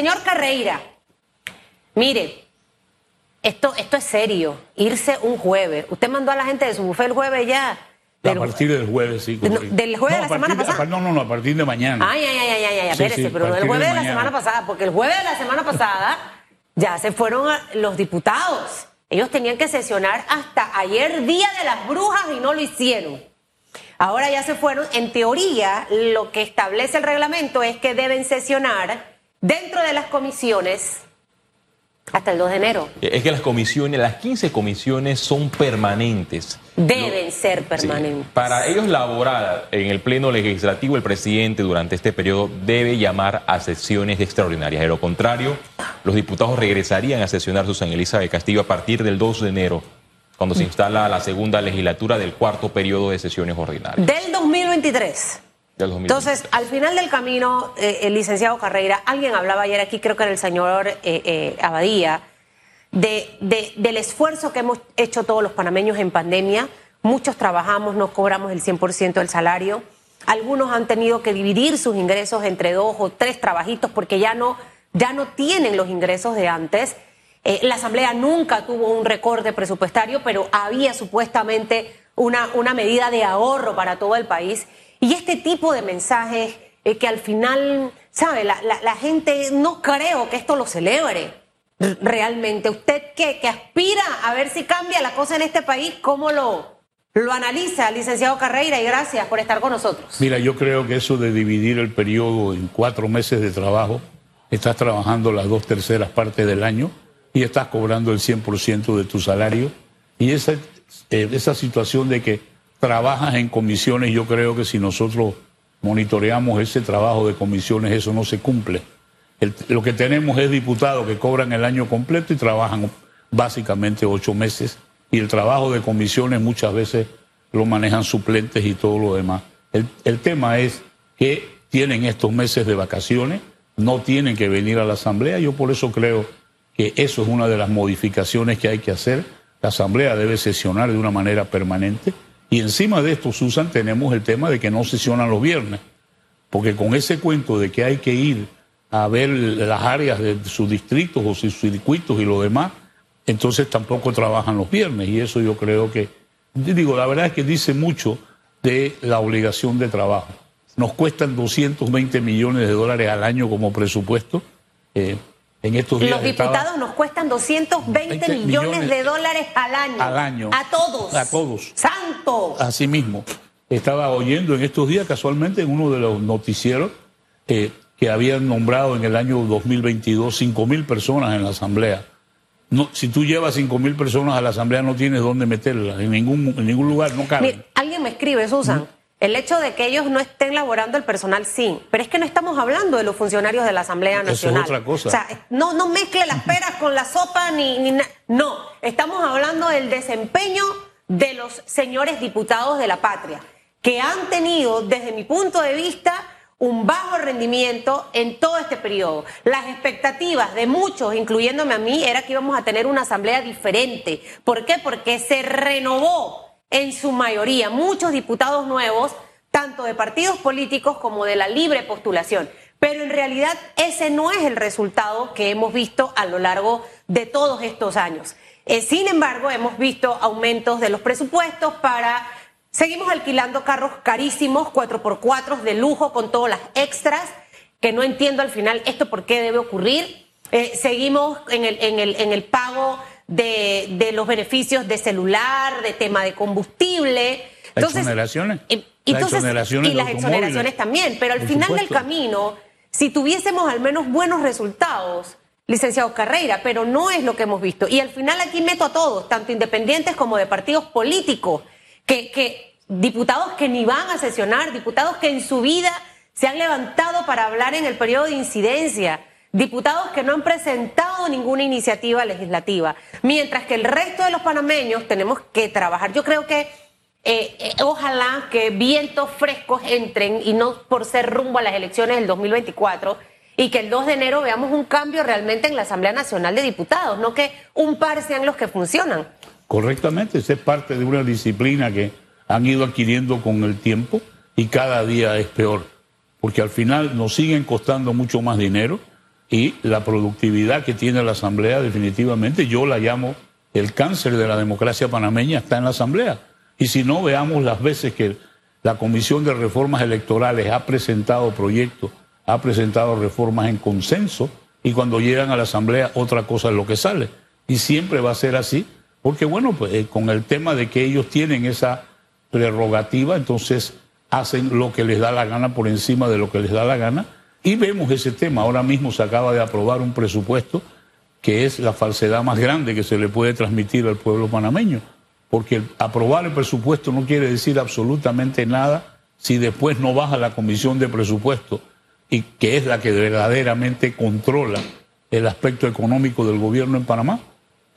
señor Carreira, mire, esto, esto es serio, irse un jueves. Usted mandó a la gente de su bufé el jueves ya. a partir del jueves, sí. ¿Del jueves de la semana pasada? no, no, no, a partir de mañana. Ay, ay, ay, ay, ay, espérese, pero el jueves de, la semana pasada, porque el jueves de la semana pasada ya se fueron los diputados. Ellos tenían que sesionar hasta ayer, día de las brujas, y no lo hicieron. Ahora ya se fueron. En teoría, lo que establece el reglamento es que deben sesionar dentro de las comisiones hasta el 2 de enero. Es que las comisiones, las 15 comisiones son permanentes. Deben ser permanentes. Para ellos laborar en el Pleno Legislativo, el presidente durante este periodo debe llamar a sesiones extraordinarias. De lo contrario, los diputados regresarían a sesionar su San Elisa de Castillo a partir del 2 de enero, cuando se instala la segunda legislatura del cuarto periodo de sesiones ordinarias. Del 2023. Entonces, al final del camino, eh, el licenciado Carreira, alguien hablaba ayer aquí, creo que era el señor eh, eh, Abadía, de, del esfuerzo que hemos hecho todos los panameños en pandemia. Muchos trabajamos, no cobramos el 100% del salario. Algunos han tenido que dividir sus ingresos entre dos o tres trabajitos porque ya no, ya no tienen los ingresos de antes. la Asamblea nunca tuvo un recorte presupuestario, pero había supuestamente una, una medida de ahorro para todo el país. Y este tipo de mensajes eh, que al final, ¿sabe? La, gente no creo que esto lo celebre realmente. ¿Usted? Que aspira a ver si cambia la cosa en este país, ¿cómo lo, lo analiza, licenciado Carreira? Y gracias por estar con nosotros. Mira, yo creo que eso de dividir el periodo en cuatro meses de trabajo, estás trabajando las dos terceras partes del año y estás cobrando el 100% de tu salario. Y esa, eh, esa situación de que trabajas en comisiones, yo creo que si nosotros monitoreamos ese trabajo de comisiones, eso no se cumple. lo que tenemos es diputados que cobran el año completo y trabajan básicamente ocho meses. Y el trabajo de comisiones muchas veces lo manejan suplentes y todo lo demás. El, tema es que tienen estos meses de vacaciones, no tienen que venir a la Asamblea. Yo por eso creo que eso es una de las modificaciones que hay que hacer. La Asamblea debe sesionar de una manera permanente y encima de esto, Susan, tenemos el tema de que no sesionan los viernes, porque con ese cuento de que hay que ir a ver las áreas de sus distritos o sus circuitos y lo demás, entonces tampoco trabajan los viernes. Y eso yo creo que, digo, la verdad es que dice mucho de la obligación de trabajo. Nos cuestan 220 millones de dólares al año como presupuesto. Eh, los diputados nos cuestan 220 millones, de dólares al año. Al año. A todos. A todos. Santo. Así mismo. Estaba oyendo en estos días, casualmente, en uno de los noticieros, eh, que habían nombrado en el año 2022 5 mil personas en la Asamblea. No, si tú llevas 5 mil personas a la Asamblea, no tienes dónde meterlas. En ningún, en ningún lugar no cabe. alguien me escribe, Susan. El hecho de que ellos no estén laborando el personal, sí, pero es que no estamos hablando de los funcionarios de la Asamblea Nacional. Eso es otra cosa. O sea, no, no mezcle las peras con la sopa ni, ni No, estamos hablando del desempeño de los señores diputados de la patria, que han tenido, desde mi punto de vista, un bajo rendimiento en todo este periodo. Las expectativas de muchos, incluyéndome a mí, era que íbamos a tener una asamblea diferente. ¿Por qué? Porque se renovó en su mayoría, muchos diputados nuevos, tanto de partidos políticos como de la libre postulación. Pero en realidad ese no es el resultado que hemos visto a lo largo de todos estos años. Eh, sin embargo, hemos visto aumentos de los presupuestos para... Seguimos alquilando carros carísimos, 4x4 de lujo con todas las extras, que no entiendo al final esto por qué debe ocurrir. Eh, seguimos en el, en, el, en el pago de, los beneficios de celular, de tema de combustible. Entonces, exoneraciones. Eh, y las exoneraciones también. Pero al final del camino, si tuviésemos al menos buenos resultados, licenciado Carreira, pero no es lo que hemos visto. Y al final aquí meto a todos, tanto independientes como de partidos políticos, que, que diputados que ni van a sesionar, diputados que en su vida se han levantado para hablar en el periodo de incidencia diputados que no han presentado ninguna iniciativa legislativa, mientras que el resto de los panameños tenemos que trabajar. Yo creo que eh, eh, ojalá que vientos frescos entren y no por ser rumbo a las elecciones del 2024 y que el 2 de enero veamos un cambio realmente en la Asamblea Nacional de Diputados, no que un par sean los que funcionan. Correctamente, es parte de una disciplina que han ido adquiriendo con el tiempo y cada día es peor, porque al final nos siguen costando mucho más dinero y la productividad que tiene la Asamblea definitivamente yo la llamo el cáncer de la democracia panameña está en la Asamblea. Y si no, veamos las veces que la Comisión de Reformas Electorales ha presentado proyectos, ha presentado reformas en consenso y cuando llegan a la Asamblea otra cosa es lo que sale. Y siempre va a ser así, porque bueno, pues eh, con el tema de que ellos tienen esa prerrogativa, entonces hacen lo que les da la gana por encima de lo que les da la gana. Y vemos ese tema. Ahora mismo se acaba de aprobar un presupuesto que es la falsedad más grande que se le puede transmitir al pueblo panameño. Porque aprobar el presupuesto no quiere decir absolutamente nada si después no baja la comisión de presupuesto y que es la que verdaderamente controla el aspecto económico del gobierno en Panamá,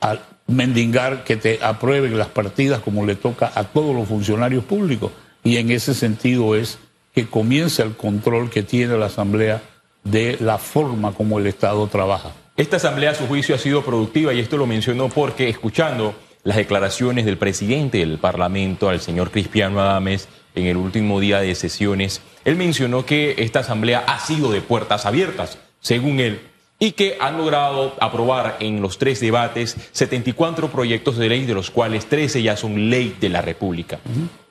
al mendigar que te aprueben las partidas como le toca a todos los funcionarios públicos. Y en ese sentido es que comienza el control que tiene la Asamblea de la forma como el Estado trabaja. Esta asamblea, a su juicio, ha sido productiva y esto lo mencionó porque escuchando las declaraciones del presidente del Parlamento, al señor Cristiano Adames, en el último día de sesiones, él mencionó que esta asamblea ha sido de puertas abiertas, según él, y que han logrado aprobar en los tres debates 74 proyectos de ley, de los cuales 13 ya son ley de la República.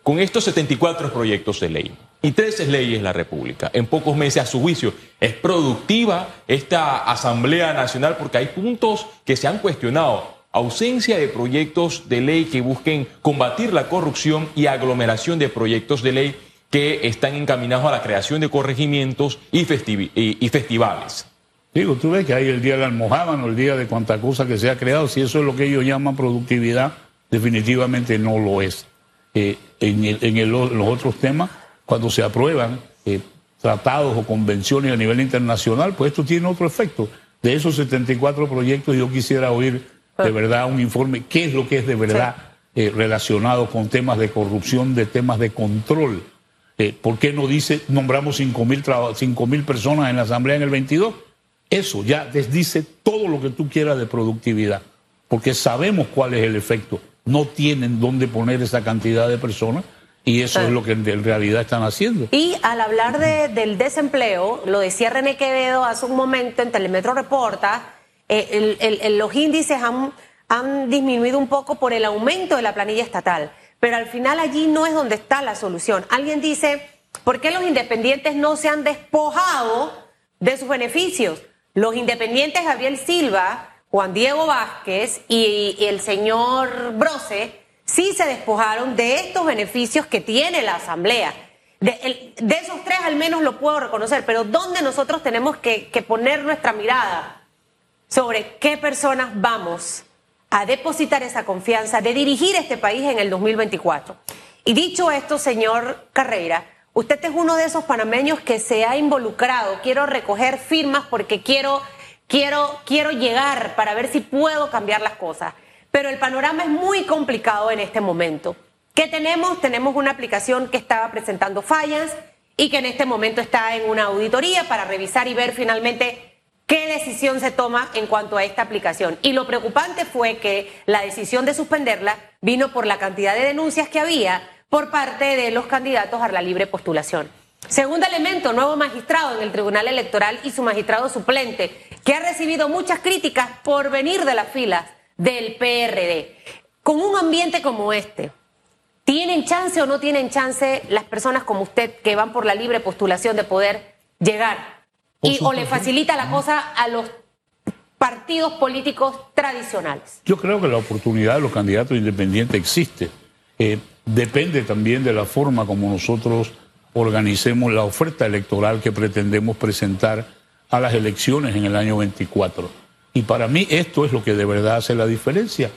Con estos 74 proyectos de ley y 13 leyes la República, en pocos meses, a su juicio, es productiva esta Asamblea Nacional porque hay puntos que se han cuestionado. Ausencia de proyectos de ley que busquen combatir la corrupción y aglomeración de proyectos de ley que están encaminados a la creación de corregimientos y, festivales. Digo, tú ves que hay el día del almohábano, el día de cuanta cosa que se ha creado, si eso es lo que ellos llaman productividad, definitivamente no lo es. Eh, en, los otros temas, cuando se aprueban eh, tratados o convenciones a nivel internacional, pues esto tiene otro efecto. De esos 74 proyectos yo quisiera oír de verdad un informe, qué es lo que es de verdad eh, relacionado con temas de corrupción, de temas de control. ¿Por qué no dice nombramos 5 mil personas en la Asamblea en el 22? Eso ya desdice todo lo que tú quieras de productividad, porque sabemos cuál es el efecto no tienen dónde poner esa cantidad de personas y eso es lo que en realidad están haciendo. Y al hablar del desempleo, lo decía René Quevedo hace un momento en Telemetro Reporta, eh, los índices han, han disminuido un poco por el aumento de la planilla estatal, pero al final allí no es donde está la solución. Alguien dice, ¿por qué los independientes no se han despojado de sus beneficios? Los independientes Gabriel Silva Juan Diego Vázquez y, el señor Brose sí se despojaron de estos beneficios que tiene la Asamblea. De, esos tres al menos lo puedo reconocer, pero ¿dónde nosotros tenemos que, que poner nuestra mirada sobre qué personas vamos a depositar esa confianza de dirigir este país en el 2024? Y dicho esto, señor Carrera, usted es uno de esos panameños que se ha involucrado. Quiero recoger firmas porque quiero quiero, quiero llegar para ver si puedo cambiar las cosas. Pero el panorama es muy complicado en este momento. ¿Qué tenemos? Tenemos una aplicación que estaba presentando fallas y que en este momento está en una auditoría para revisar y ver finalmente qué decisión se toma en cuanto a esta aplicación. Y lo preocupante fue que la decisión de suspenderla vino por la cantidad de denuncias que había por parte de los candidatos a la libre postulación. Segundo elemento, nuevo magistrado en el Tribunal Electoral y su magistrado suplente, que ha recibido muchas críticas por venir de las filas del PRD. Con un ambiente como este, ¿tienen chance o no tienen chance las personas como usted que van por la libre postulación de poder llegar? Y, ¿O le facilita la cosa a los partidos políticos tradicionales? Yo creo que la oportunidad de los candidatos independientes existe. Eh, depende también de la forma como nosotros organicemos la oferta electoral que pretendemos presentar a las elecciones en el año 24. Y para mí esto es lo que de verdad hace la diferencia.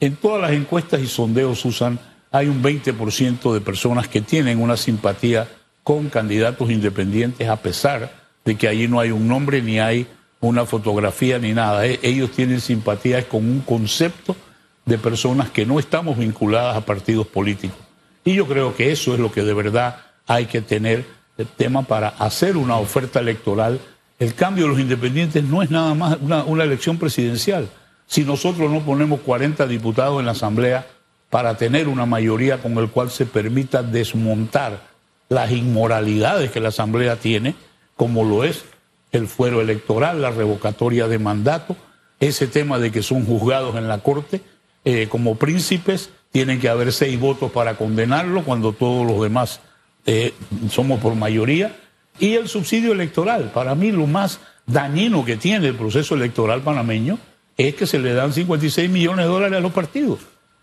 En todas las encuestas y sondeos, Susan, hay un 20% de personas que tienen una simpatía con candidatos independientes a pesar de que allí no hay un nombre ni hay una fotografía ni nada. E, ellos tienen simpatía con un concepto de personas que no estamos vinculadas a partidos políticos. Y yo creo que eso es lo que de verdad hay que tener el tema para hacer una oferta electoral. El cambio de los independientes no es nada más una, elección presidencial. Si nosotros no ponemos 40 diputados en la Asamblea para tener una mayoría con el cual se permita desmontar las inmoralidades que la Asamblea tiene, como lo es el fuero electoral, la revocatoria de mandato, ese tema de que son juzgados en la Corte eh, como príncipes, tienen que haber seis votos para condenarlo cuando todos los demás eh, somos por mayoría, y el subsidio electoral. Para mí lo más dañino que tiene el proceso electoral panameño es que se le dan 56 millones de dólares a los partidos.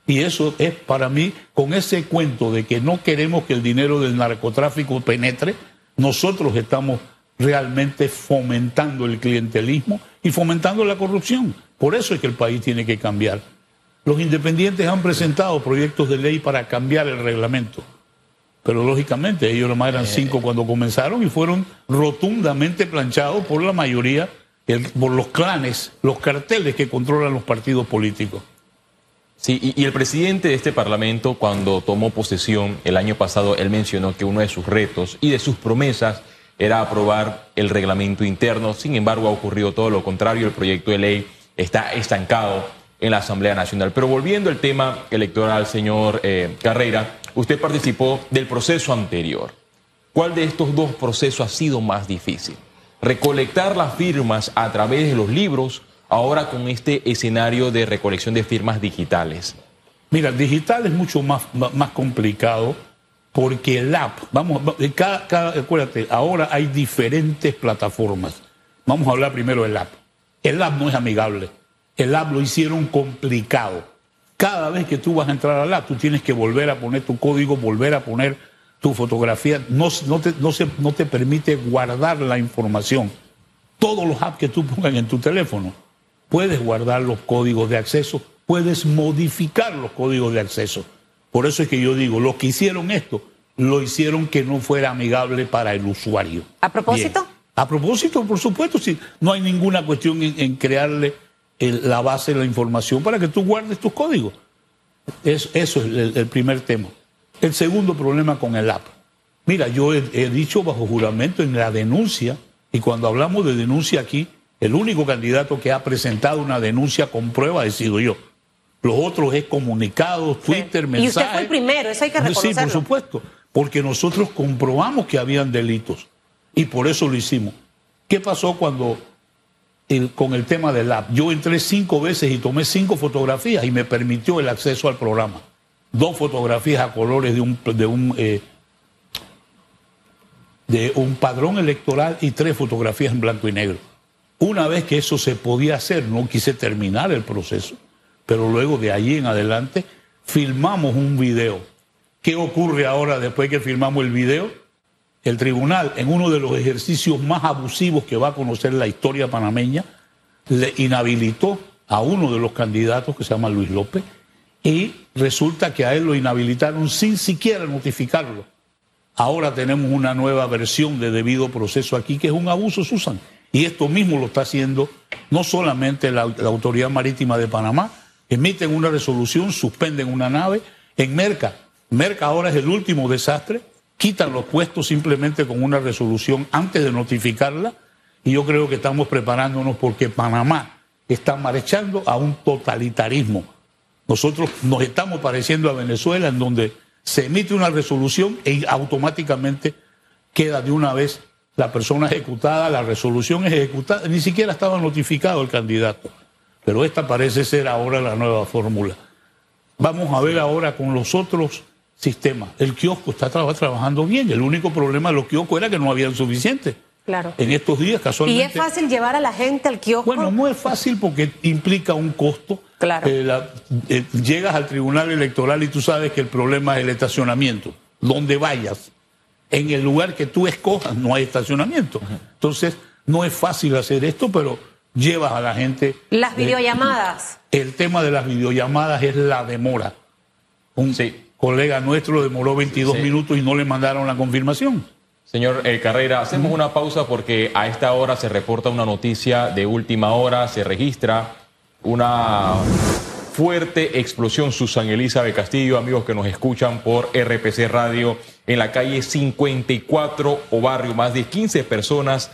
Y eso es para mí, con ese cuento de que no queremos que el dinero del narcotráfico penetre, nosotros estamos realmente fomentando el clientelismo y fomentando la corrupción. Por eso es que el país tiene que cambiar. Los independientes han presentado proyectos de ley para cambiar el reglamento. Pero lógicamente ellos nomás eran cinco cuando comenzaron y fueron rotundamente planchados por la mayoría, por los clanes, los carteles que controlan los partidos políticos. Sí, y, el presidente de este Parlamento, cuando tomó posesión el año pasado, él mencionó que uno de sus retos y de sus promesas era aprobar el reglamento interno. Sin embargo, ha ocurrido todo lo contrario. El proyecto de ley está estancado en la Asamblea Nacional. Pero volviendo al tema electoral, señor eh, Carrera, usted participó del proceso anterior. ¿Cuál de estos dos procesos ha sido más difícil? ¿Recolectar las firmas a través de los libros ahora con este escenario de recolección de firmas digitales? Mira, digital es mucho más, más complicado porque el app, vamos, cada, acuérdate, ahora hay diferentes plataformas. Vamos a hablar primero del app. El app no es amigable. El app lo hicieron complicado. Cada vez que tú vas a entrar al app, tú tienes que volver a poner tu código, volver a poner tu fotografía. No, no, te, no, se, no te permite guardar la información. Todos los apps que tú pongas en tu teléfono puedes guardar los códigos de acceso, puedes modificar los códigos de acceso. Por eso es que yo digo, los que hicieron esto, lo hicieron que no fuera amigable para el usuario. ¿A propósito? A propósito, por supuesto, sí. No hay ninguna cuestión en, crearle la base de la información para que tú guardes tus códigos. eso es el, primer tema. El segundo problema con el app. Mira, yo he dicho bajo juramento en la denuncia, y cuando hablamos de denuncia aquí, el único candidato que ha presentado una denuncia con prueba ha sido yo. Los otros es comunicados, Twitter, mensajes. Y usted fue el primero, eso hay que reconocerlo. Sí, por supuesto, porque nosotros comprobamos que habían delitos y por eso lo hicimos. ¿Qué pasó cuando con el tema del app? Yo entré cinco veces y tomé cinco fotografías y me permitió el acceso al programa. Dos fotografías a colores de un, de un, eh, de un padrón electoral y tres fotografías en blanco y negro. Una vez que eso se podía hacer, no quise terminar el proceso, pero luego de allí en adelante filmamos un video. ¿Qué ocurre ahora después que filmamos el video? El tribunal, en uno de los ejercicios más abusivos que va a conocer la historia panameña, le inhabilitó a uno de los candidatos que se llama Luis López y resulta que a él lo inhabilitaron sin siquiera notificarlo. Ahora tenemos una nueva versión de debido proceso aquí que es un abuso, Susan. Y esto mismo lo está haciendo no solamente la, Autoridad Marítima de Panamá, emiten una resolución, suspenden una nave. En Merca, Merca ahora es el último desastre, quitan los puestos simplemente con una resolución antes de notificarla. Y yo creo que estamos preparándonos porque Panamá está marchando a un totalitarismo. Nosotros nos estamos pareciendo a Venezuela en donde se emite una resolución e automáticamente queda de una vez la persona ejecutada, la resolución ejecutada, ni siquiera estaba notificado el candidato. Pero esta parece ser ahora la nueva fórmula. Vamos a ver ahora con los otros sistemas. El kiosco está trabajando bien. El único problema de los kioscos era que no habían suficiente. Claro. En estos días, casualmente. ¿Y es fácil llevar a la gente al kiosco? Bueno, no es fácil porque implica un costo. Claro. Eh, eh, llegas al tribunal electoral y tú sabes que el problema es el estacionamiento. Donde vayas, en el lugar que tú escojas no hay estacionamiento. Entonces, no es fácil hacer esto, pero llevas a la gente. Las videollamadas. el tema de las videollamadas es la demora. Un colega nuestro demoró 22 minutos y no le mandaron la confirmación. Señor eh, Carrera, hacemos una pausa porque a esta hora se reporta una noticia de última hora, se registra una fuerte explosión Susan Elizabeth Castillo, amigos que nos escuchan por RPC Radio en la calle 54 o barrio. Más de 15 personas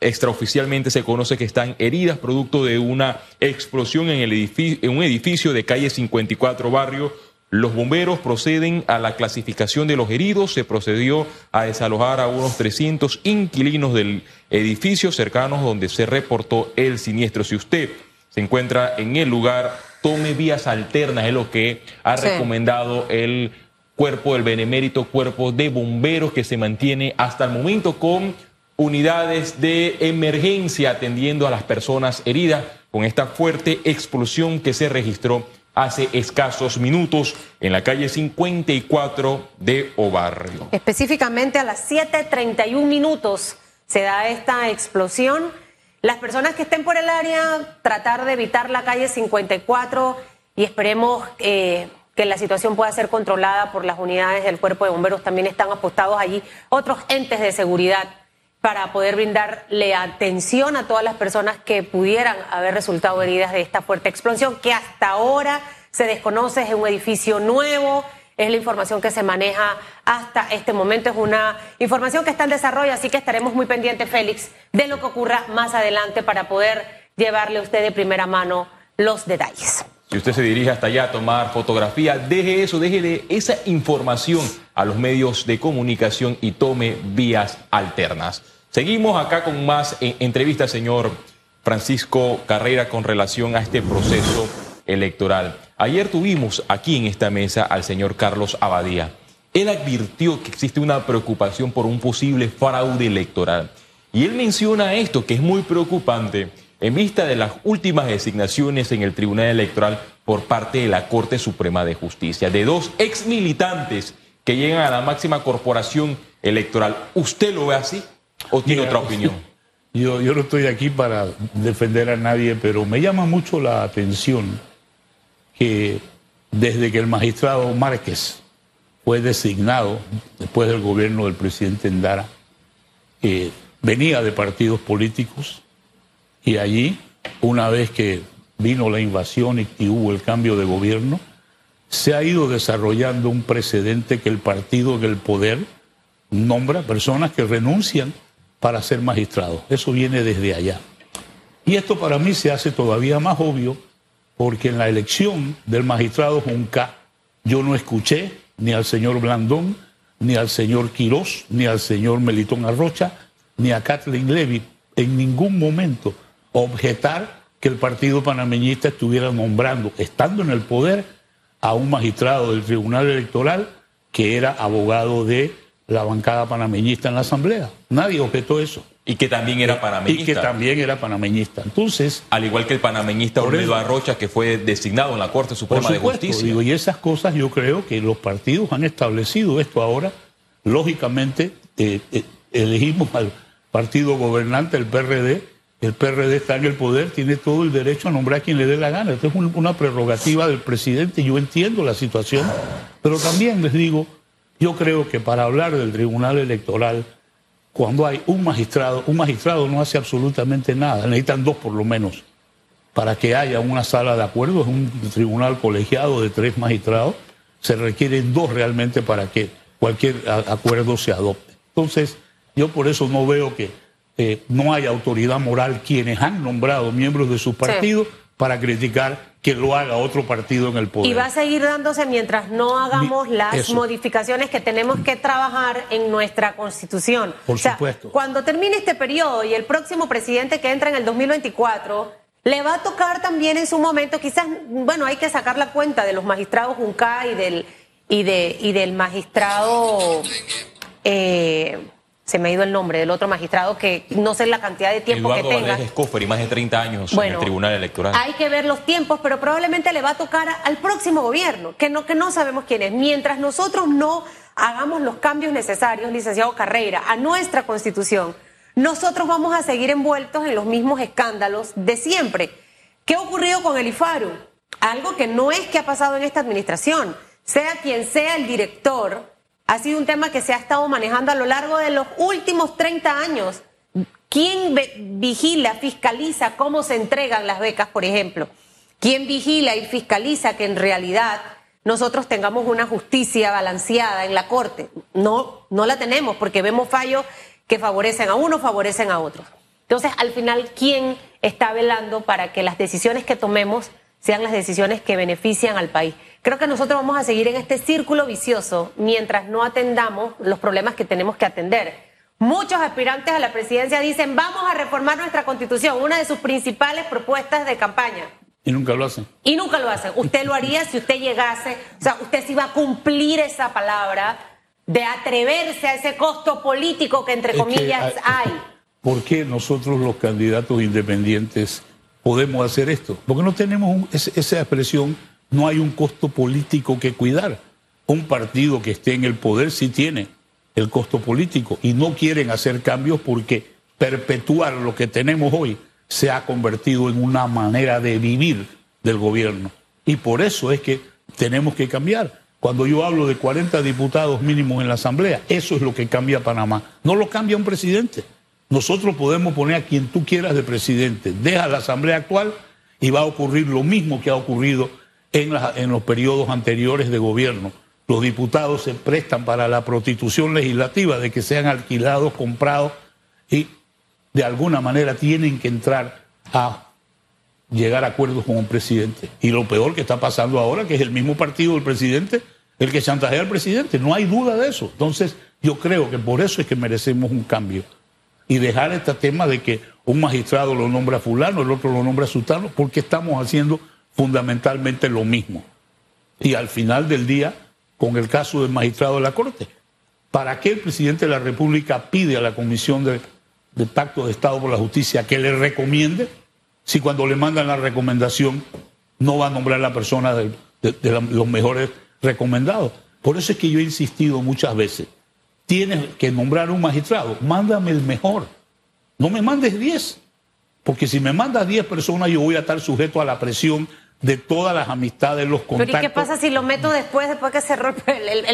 extraoficialmente se conoce que están heridas producto de una explosión en, el edificio, en un edificio de calle 54 barrio. Los bomberos proceden a la clasificación de los heridos. Se procedió a desalojar a unos 300 inquilinos del edificio cercanos donde se reportó el siniestro. Si usted se encuentra en el lugar, tome vías alternas, es lo que ha recomendado el cuerpo del benemérito cuerpo de bomberos que se mantiene hasta el momento con unidades de emergencia atendiendo a las personas heridas con esta fuerte explosión que se registró hace escasos minutos en la calle 54 de Obarrio. Específicamente a las 7.31 minutos se da esta explosión. Las personas que estén por el área, tratar de evitar la calle 54 y esperemos eh, que la situación pueda ser controlada por las unidades del cuerpo de bomberos. También están apostados allí otros entes de seguridad para poder brindarle atención a todas las personas que pudieran haber resultado heridas de esta fuerte explosión, que hasta ahora se desconoce, es un edificio nuevo, es la información que se maneja hasta este momento, es una información que está en desarrollo, así que estaremos muy pendientes, Félix, de lo que ocurra más adelante para poder llevarle a usted de primera mano los detalles. Si usted se dirige hasta allá a tomar fotografía, deje eso, déjele esa información a los medios de comunicación y tome vías alternas. Seguimos acá con más entrevistas, señor Francisco Carrera, con relación a este proceso electoral. Ayer tuvimos aquí en esta mesa al señor Carlos Abadía. Él advirtió que existe una preocupación por un posible fraude electoral. Y él menciona esto, que es muy preocupante, en vista de las últimas designaciones en el Tribunal Electoral por parte de la Corte Suprema de Justicia, de dos ex militantes que llegan a la máxima corporación electoral. ¿Usted lo ve así? ¿O tiene otra opinión? Yo, yo no estoy aquí para defender a nadie, pero me llama mucho la atención que desde que el magistrado Márquez fue designado, después del gobierno del presidente Endara, que venía de partidos políticos y allí, una vez que vino la invasión y, y hubo el cambio de gobierno, se ha ido desarrollando un precedente que el partido del poder nombra personas que renuncian para ser magistrado. Eso viene desde allá. Y esto para mí se hace todavía más obvio porque en la elección del magistrado Junca yo no escuché ni al señor Blandón, ni al señor Quirós, ni al señor Melitón Arrocha, ni a Kathleen Levy en ningún momento objetar que el Partido Panameñista estuviera nombrando, estando en el poder, a un magistrado del Tribunal Electoral que era abogado de la bancada panameñista en la Asamblea. Nadie objetó eso. Y que también era panameñista. Y que también era panameñista. Entonces. Al igual que el panameñista Olmedo Arrocha, que fue designado en la Corte Suprema de Justicia. Digo, y esas cosas yo creo que los partidos han establecido esto ahora. Lógicamente, eh, eh, elegimos al partido gobernante, el PRD. El PRD está en el poder, tiene todo el derecho a nombrar a quien le dé la gana. Esto es una prerrogativa del presidente. Yo entiendo la situación, pero también les digo yo creo que para hablar del Tribunal Electoral, cuando hay un magistrado, un magistrado no hace absolutamente nada, necesitan dos por lo menos para que haya una sala de acuerdo, es un tribunal colegiado de tres magistrados, se requieren dos realmente para que cualquier acuerdo se adopte. Entonces, yo por eso no veo que eh, no haya autoridad moral quienes han nombrado miembros de sus partidos para criticar que lo haga otro partido en el poder. Y va a seguir dándose mientras no hagamos las modificaciones que tenemos que trabajar en nuestra constitución. Por supuesto. Cuando termine este periodo y el próximo presidente que entra en el 2024, le va a tocar también en su momento, quizás, bueno, hay que sacar la cuenta de los magistrados Junca y del, y de, y del magistrado... Eh, se me ha ido el nombre del otro magistrado que no sé la cantidad de tiempo que tenga. Eduardo y más de 30 años en el Tribunal Electoral. Hay que ver los tiempos, pero probablemente le va a tocar al próximo gobierno, que no, que no sabemos quién es. Mientras nosotros no hagamos los cambios necesarios, licenciado Carrera, a nuestra constitución, nosotros vamos a seguir envueltos en los mismos escándalos de siempre. ¿Qué ha ocurrido con el IFARU? Algo que no es que ha pasado en esta administración. Sea quien sea el director, ha sido un tema que se ha estado manejando a lo largo de los últimos 30 años. ¿Quién vigila, fiscaliza cómo se entregan las becas, por ejemplo? ¿Quién vigila y fiscaliza que en realidad nosotros tengamos una justicia balanceada en la Corte? No, no la tenemos porque vemos fallos que favorecen a unos, favorecen a otros. Entonces, al final, ¿quién está velando para que las decisiones que tomemos sean las decisiones que benefician al país. Creo que nosotros vamos a seguir en este círculo vicioso mientras no atendamos los problemas que tenemos que atender. Muchos aspirantes a la presidencia dicen, vamos a reformar nuestra constitución, una de sus principales propuestas de campaña. Y nunca lo hacen. Y nunca lo hacen. Usted lo haría si usted llegase, o sea, usted sí va a cumplir esa palabra de atreverse a ese costo político que entre comillas hay. ¿Por qué nosotros los candidatos independientes podemos hacer esto? Porque no tenemos esa expresión, no hay un costo político que cuidar. Un partido que esté en el poder sí tiene el costo político y no quieren hacer cambios porque perpetuar lo que tenemos hoy se ha convertido en una manera de vivir del gobierno. Y por eso es que tenemos que cambiar. Cuando yo hablo de 40 diputados mínimos en la Asamblea, eso es lo que cambia Panamá. No lo cambia un presidente. Nosotros podemos poner a quien tú quieras de presidente. Deja la Asamblea actual y va a ocurrir lo mismo que ha ocurrido en, en los periodos anteriores de gobierno. Los diputados se prestan para la prostitución legislativa de que sean alquilados, comprados y de alguna manera tienen que entrar a llegar a acuerdos con un presidente. Y lo peor que está pasando ahora, que es el mismo partido del presidente, el que chantajea al presidente. No hay duda de eso. Entonces, yo creo que por eso es que merecemos un cambio. Y dejar este tema de que un magistrado lo nombra fulano, el otro lo nombra sultano, porque estamos haciendo fundamentalmente lo mismo. Y al final del día, con el caso del magistrado de la Corte, ¿para qué el presidente de la República pide a la Comisión de, Pacto de Estado por la Justicia que le recomiende? si cuando le mandan la recomendación no va a nombrar la persona de, los mejores recomendados. Por eso es que yo he insistido muchas veces, tienes que nombrar un magistrado, mándame el mejor, no me mandes 10, porque si me mandas 10 personas yo voy a estar sujeto a la presión de todas las amistades, los contactos. Pero ¿y qué pasa si lo meto después, después que cerró el,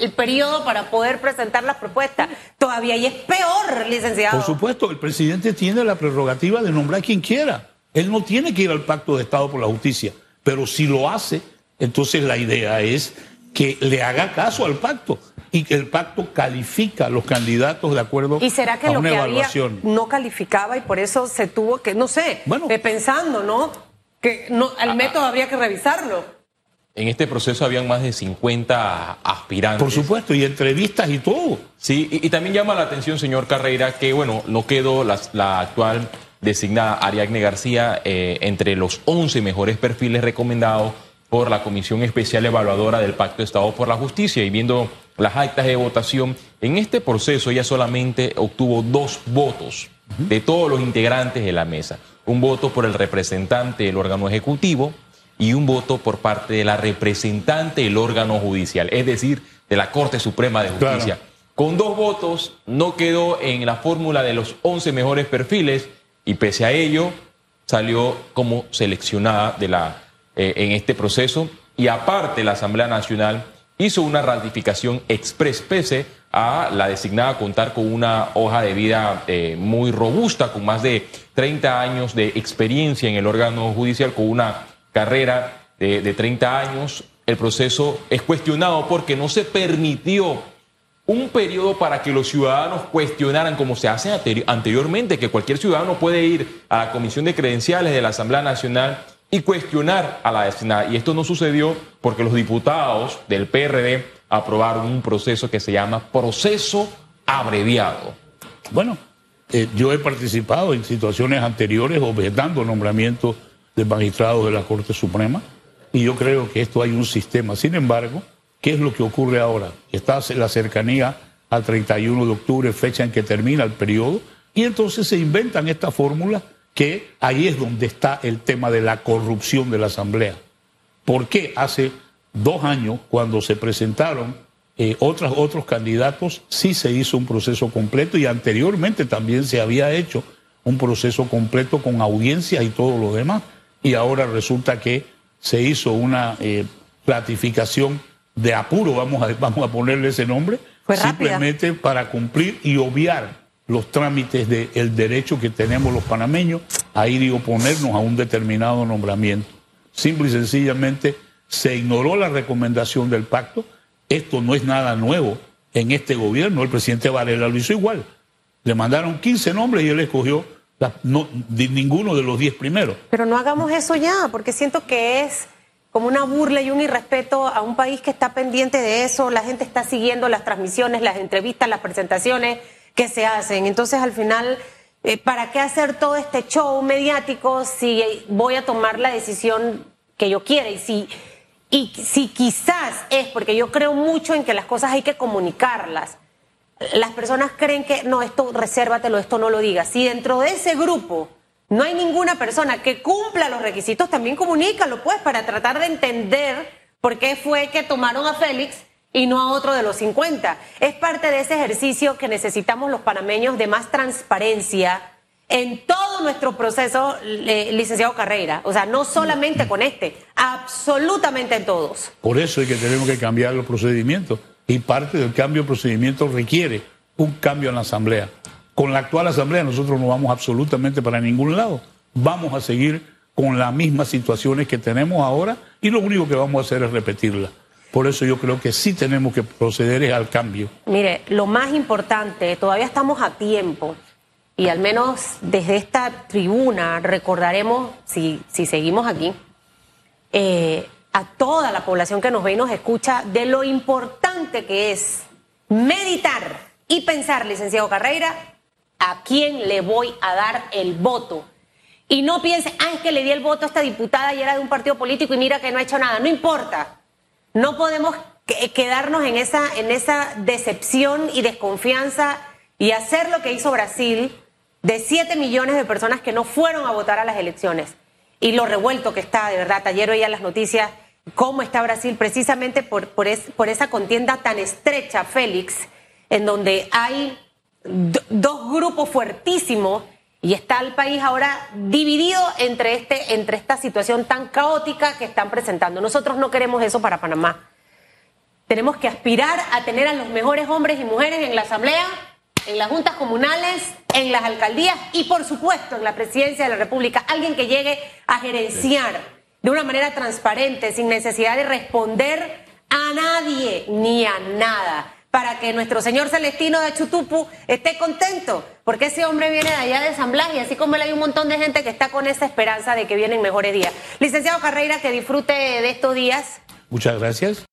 el, periodo para poder presentar las propuestas? Todavía y es peor, licenciado. Por supuesto, el presidente tiene la prerrogativa de nombrar a quien quiera. Él no tiene que ir al pacto de Estado por la justicia, pero si lo hace, entonces la idea es que le haga caso al pacto y que el pacto califica a los candidatos de acuerdo ¿Y será que lo que evaluación. no calificaba y por eso se tuvo que, no sé, bueno, eh, pensando, ¿no? que no, el ah, método habría que revisarlo. En este proceso habían más de 50 aspirantes. Por supuesto, y entrevistas y todo. Sí, y, también llama la atención, señor Carreira, que, bueno, no quedó la, actual designada Ariadne García eh, entre los 11 mejores perfiles recomendados por la Comisión Especial Evaluadora del Pacto de Estado por la Justicia. Y viendo las actas de votación, en este proceso ella solamente obtuvo dos votos de todos los integrantes de la mesa. Un voto por el representante del órgano ejecutivo y un voto por parte de la representante del órgano judicial, es decir, de la Corte Suprema de Justicia. Con dos votos no quedó en la fórmula de los 11 mejores perfiles y pese a ello salió como seleccionada de la, eh, en este proceso. Y aparte la Asamblea Nacional hizo una ratificación express pese a la designada contar con una hoja de vida eh, muy robusta, con más de 30 años de experiencia en el órgano judicial, con una carrera de, de 30 años. El proceso es cuestionado porque no se permitió un periodo para que los ciudadanos cuestionaran, como se hace anteriormente, que cualquier ciudadano puede ir a la Comisión de Credenciales de la Asamblea Nacional y cuestionar a la designada. Y esto no sucedió porque los diputados del PRD aprobaron un proceso que se llama proceso abreviado. Bueno, eh, yo he participado en situaciones anteriores objetando nombramientos de magistrados de la Corte Suprema y yo creo que esto hay un sistema. Sin embargo, ¿qué es lo que ocurre ahora? Está la cercanía al 31 de octubre, fecha en que termina el periodo, y entonces se inventan esta fórmula que ahí es donde está el tema de la corrupción de la Asamblea. ¿Por qué hace dos años, cuando se presentaron eh, otros, otros candidatos, sí se hizo un proceso completo y anteriormente también se había hecho un proceso completo con audiencias y todo lo demás. Y ahora resulta que se hizo una eh, ratificación de apuro, vamos a, vamos a ponerle ese nombre, simplemente para cumplir y obviar los trámites del derecho que tenemos los panameños a ir y oponernos a un determinado nombramiento. Simple y sencillamente se ignoró la recomendación del pacto. Esto no es nada nuevo en este gobierno. El presidente Varela lo hizo igual. Le mandaron 15 nombres y él escogió no, ninguno de los diez primeros. Pero no hagamos eso ya, porque siento que es como una burla y un irrespeto a un país que está pendiente de eso. La gente está siguiendo las transmisiones, las entrevistas, las presentaciones que se hacen. Entonces, al final, eh, ¿para qué hacer todo este show mediático si voy a tomar la decisión que yo quiera? Y si, y si quizás es porque yo creo mucho en que las cosas hay que comunicarlas. Las personas creen que no, esto resérvatelo, esto no lo digas. Si dentro de ese grupo no hay ninguna persona que cumpla los requisitos, también comunícalo, pues, para tratar de entender por qué fue que tomaron a Félix y no a otro de los 50. Es parte de ese ejercicio que necesitamos los panameños de más transparencia en todo nuestro proceso, eh, licenciado Carreira. O sea, no solamente con este, absolutamente en todos. Por eso es que tenemos que cambiar los procedimientos. Y parte del cambio de procedimientos requiere un cambio en la Asamblea. Con la actual Asamblea nosotros no vamos absolutamente para ningún lado. Vamos a seguir con las mismas situaciones que tenemos ahora y lo único que vamos a hacer es repetirla. Por eso yo creo que sí tenemos que proceder al cambio. Mire, lo más importante, todavía estamos a tiempo y al menos desde esta tribuna recordaremos, si, si seguimos aquí, eh, a toda la población que nos ve y nos escucha de lo importante que es meditar y pensar, licenciado Carreira, a quién le voy a dar el voto. Y no piense, ah, es que le di el voto a esta diputada y era de un partido político y mira que no ha hecho nada. No importa. No podemos quedarnos en esa, en esa decepción y desconfianza y hacer lo que hizo Brasil de 7 millones de personas que no fueron a votar a las elecciones. Y lo revuelto que está, de verdad, ayer oía las noticias cómo está Brasil precisamente por, por, por esa contienda tan estrecha, Félix, en donde hay dos grupos fuertísimos y está el país ahora dividido entre, este, entre esta situación tan caótica que están presentando. Nosotros no queremos eso para Panamá. Tenemos que aspirar a tener a los mejores hombres y mujeres en la Asamblea, en las juntas comunales, en las alcaldías y por supuesto en la presidencia de la República. Alguien que llegue a gerenciar de una manera transparente, sin necesidad de responder a nadie ni a nada para que nuestro señor Celestino de Chutupu esté contento, porque ese hombre viene de allá de San Blas y así como él hay un montón de gente que está con esa esperanza de que vienen mejores días. Licenciado Carreira, que disfrute de estos días. Muchas gracias.